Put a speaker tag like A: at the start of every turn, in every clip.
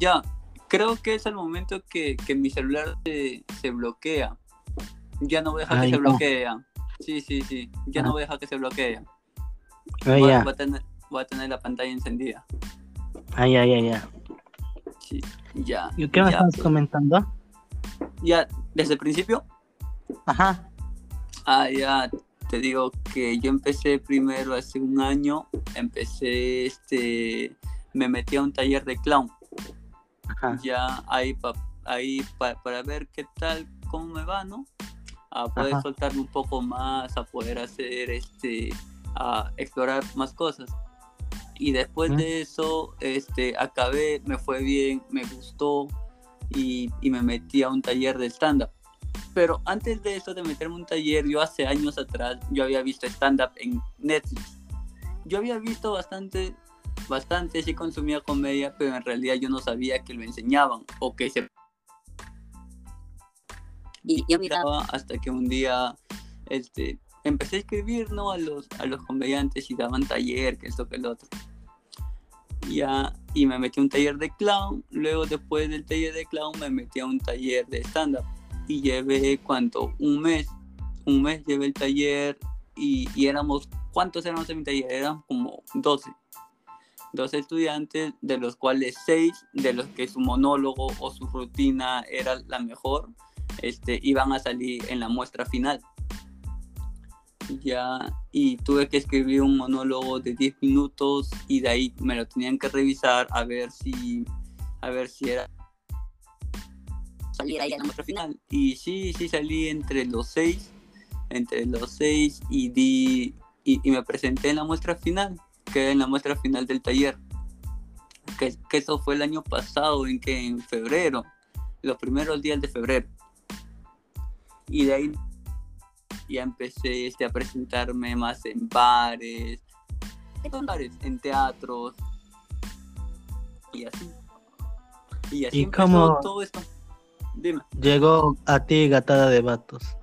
A: Ya, creo que es el momento que, que mi celular se, se, bloquea. Ya no voy a dejar que se bloquee. Sí, sí, sí. Ya no voy a dejar que se bloquee.
B: Ah,
A: voy,
B: ya.
A: voy a tener, voy a tener la pantalla encendida.
B: Ah, ya, ya, ya.
A: Sí, ya.
B: ¿Y qué me
A: ya,
B: estabas
A: pues.
B: comentando?
A: Ya, desde el principio.
B: Ajá.
A: Ah, ya te digo que yo empecé primero hace un año, empecé, este, me metí a un taller de clown.
B: Ajá.
A: Ya ahí, pa, ahí pa, para ver qué tal, cómo me va, ¿no? A poder
B: Ajá.
A: soltarme un poco más, a poder hacer, este, a explorar más cosas. Y después
B: Mm.
A: de eso, este, acabé, me fue bien, me gustó y, y me metí a un taller de stand-up. Pero antes de eso, de meterme a un taller, yo hace años atrás, yo había visto stand-up en Netflix. Yo había visto bastante, bastante, sí consumía comedia, pero en realidad yo no sabía que lo enseñaban o que se... Y yo miraba hasta que un día, este, empecé a escribir, ¿no? A los, a los comediantes y daban taller, que esto, que el otro. Ya, y me metí a un taller de clown, luego después del taller de clown me metí a un taller de stand-up y llevé cuánto, un mes, un mes llevé el taller y, y, éramos, ¿cuántos éramos en mi taller? Eran como 12, 12 estudiantes, de los cuales 6 de los que su monólogo o su rutina era la mejor, este, iban a salir en la muestra final. Ya, y tuve que escribir un monólogo de 10 minutos y de ahí me lo tenían que revisar a ver si, a ver si era salir ahí en la muestra final. Y sí, sí salí entre los seis, entre los seis y di y me presenté en la muestra final, que en la muestra final del taller. Que, que, eso fue el año pasado, en que en febrero, los primeros días de febrero. Y de ahí ya empecé este, a presentarme más en bares, en bares, en teatros y así. Y así
B: ¿Y
A: empezó
B: cómo...
A: todo esto. Dime.
B: Llegó a ti Gatada de Vatos.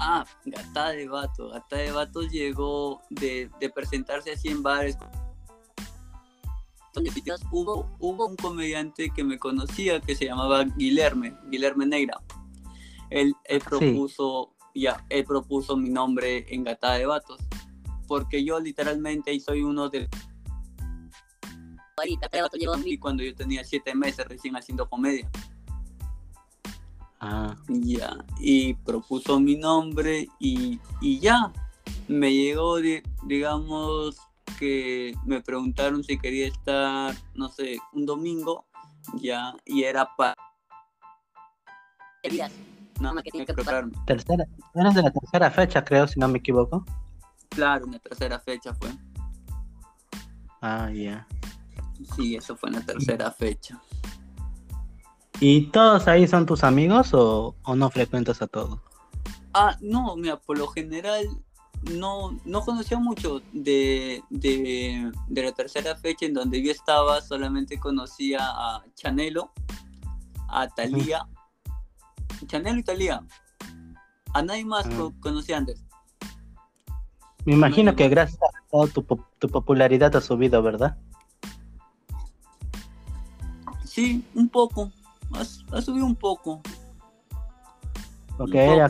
A: Ah, Gatada de Vatos. Gatada de Vatos llegó de, de presentarse así en bares. Hubo, hubo un comediante que me conocía que se llamaba Guilherme, Guilherme Negra. Él, él propuso, sí. ya, él propuso mi nombre en Gatada de Vatos. Porque yo literalmente soy uno de y cuando yo tenía siete meses recién haciendo comedia.
B: Ah.
A: Ya, y propuso mi nombre y, y ya, me llegó, de, digamos, que me preguntaron si quería estar, no sé, un domingo, ya, y era para... No, que tenía que prepararme.
B: Tercera, eres de la tercera fecha, creo, si no me equivoco.
A: Claro, en la tercera fecha fue.
B: Ah, ya. Yeah.
A: Sí, eso fue en la tercera fecha.
B: ¿Y todos ahí son tus amigos o, o, no frecuentas a todos?
A: Ah, no, mira, por lo general no, no conocía mucho de, de, de, la tercera fecha en donde yo estaba, solamente conocía a Chanelo, a Talía, uh -huh. Chanelo y Talía. A nadie más uh -huh. conocía antes.
B: Me imagino que gracias a toda tu, tu popularidad ha subido, ¿verdad?
A: Sí, un poco. Ha, ha subido un poco.
B: Porque un era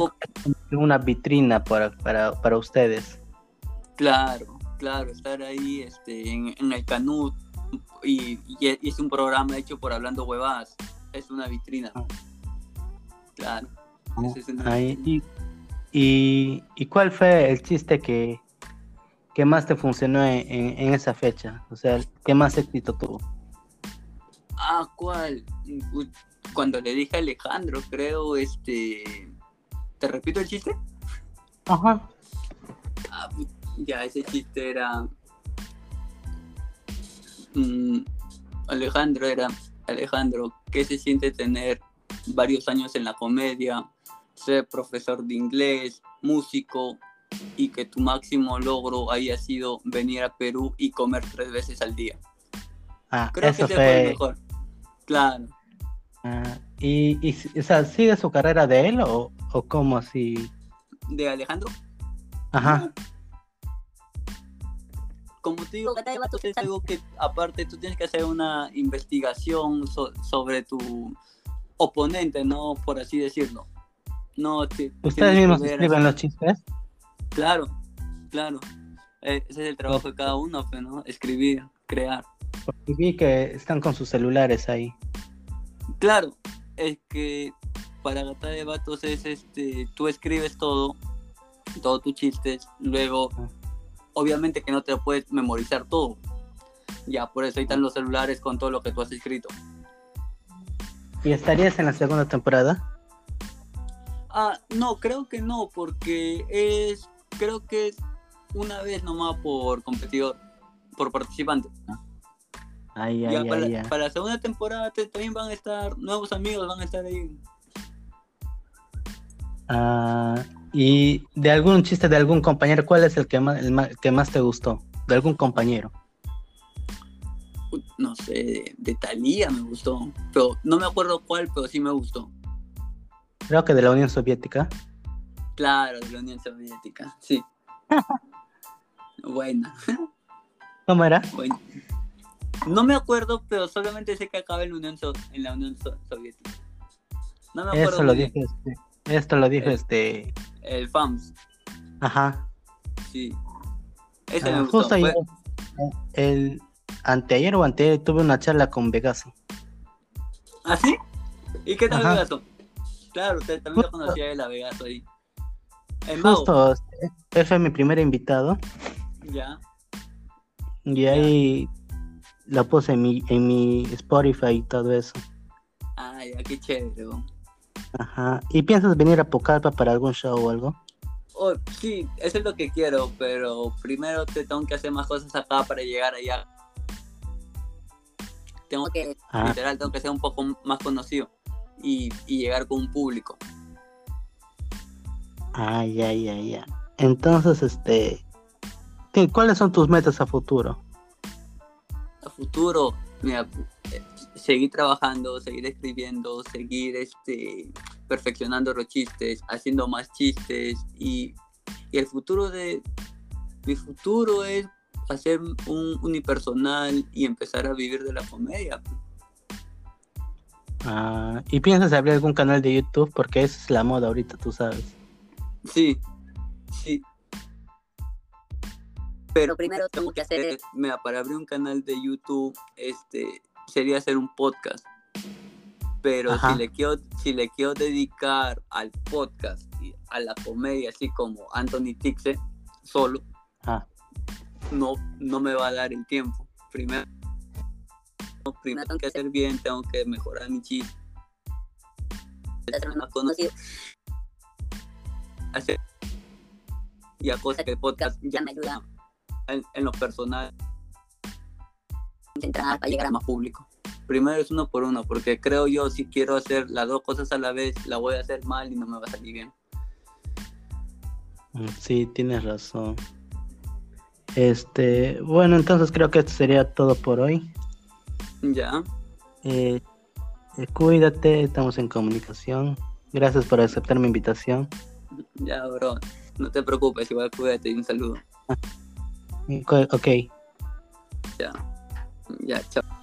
B: una vitrina para, para, para, ustedes.
A: Claro, claro, estar ahí este, en, en el Canut y, es un programa hecho por Hablando Huevadas. Es una vitrina.
B: Ah.
A: Claro.
B: Es una ahí, vitrina. Y, y, ¿Y cuál fue el chiste que, que más te funcionó en, en, en esa fecha? O sea, ¿qué más éxito tuvo?
A: Ah, ¿cuál? Cuando le dije a Alejandro, creo, este... ¿Te repito el chiste?
B: Ajá.
A: Ah, ya, ese chiste era... Mm, Alejandro era... Alejandro, ¿qué se siente tener varios años en la comedia, ser profesor de inglés, músico, y que tu máximo logro haya sido venir a Perú y comer tres veces al día?
B: Ah,
A: Creo
B: eso
A: que ese
B: fue...
A: fue el mejor. Claro.
B: Ah, ¿y, y o sea, sigue su carrera de él o, o cómo así?
A: ¿De Alejandro?
B: Ajá.
A: como te digo, es algo que aparte tú tienes que hacer una investigación sobre tu oponente, ¿no? Por así decirlo. No,
B: ¿Ustedes mismos escriben los chistes?
A: Claro, claro. E, ese es el trabajo de cada uno, pues, ¿no? Escribir, crear.
B: Porque vi que están con sus celulares ahí.
A: Claro, es que para Gata de Vatos es este, tú escribes todo, todos tus chistes, luego, obviamente que no te puedes memorizar todo. Ya, por eso ahí están los celulares con todo lo que tú has escrito.
B: ¿Y estarías en la segunda temporada?
A: Ah, no, creo que no, porque es, creo que es una vez nomás por competidor, por participante.
B: Ay, ay,
A: para,
B: ay,
A: para, la segunda temporada también van a estar nuevos amigos, van a estar ahí.
B: Ah, y de algún chiste de algún compañero, ¿cuál es el que más, el que más te gustó? De algún compañero.
A: No sé, de, de Talía me gustó, pero no me acuerdo cuál, pero sí me gustó.
B: Creo que de la Unión Soviética.
A: Claro, de la Unión Soviética, sí. Buena.
B: ¿Cómo era?
A: No me acuerdo, pero solamente sé que acaba en la Unión, en la Unión Soviética.
B: No me acuerdo. Eso lo dije, este, esto lo dijo este.
A: El FAMS.
B: Ajá.
A: Sí. Ese ah, me gustó. Justo
B: ayer, el anteayer o anteayer tuve una charla con Vegaso.
A: ¿Ah, sí? ¿Y qué tal Vegaso? Claro, usted también lo conocía de la Vegaso ahí.
B: Justo, él fue mi primer invitado.
A: Ya.
B: Y ahí lo puse en mi, en mi Spotify y todo eso.
A: Ah, ya, qué chévere.
B: Ajá. ¿Y piensas venir a Pocalpa para algún show o algo?
A: Oh, sí, eso es lo que quiero, pero primero te tengo que hacer más cosas acá para llegar allá. Tengo que, ah. literal, tengo que ser un poco más conocido y, y llegar con un público.
B: Ay, ya, ya, ya. Entonces, este, ¿cuáles son tus metas a futuro?
A: Futuro, mira, eh, seguir trabajando, seguir escribiendo, seguir este, perfeccionando los chistes, haciendo más chistes y, el futuro de mi futuro es hacer un unipersonal y empezar a vivir de la comedia.
B: Ah, ¿Y piensas abrir algún canal de YouTube? Porque esa es la moda ahorita, tú sabes.
A: Sí, sí. Pero primero tengo que hacer, mira, para abrir un canal de YouTube, este, sería hacer un podcast. Pero si le quiero, si le quiero dedicar al podcast y a la comedia, así como Anthony Tixe, solo, no, no me va a dar el tiempo. Primero, primero tengo que hacer bien, tengo que mejorar mi chiste. Más conocido hacer y a cosas que el podcast ya me ayuda en, lo personal intentar para llegar a más público. Primero es uno por uno, porque creo yo si quiero hacer las dos cosas a la vez, la voy a hacer mal y no me va a salir bien.
B: Mm, sí, tienes razón. Este, bueno, entonces creo que esto sería todo por hoy.
A: Ya.
B: Eh, eh, cuídate, estamos en comunicación. Gracias por aceptar mi invitación.
A: Ya, bro. No te preocupes, igual cuídate y un saludo.
B: Ok.
A: Ya. Ya, chao.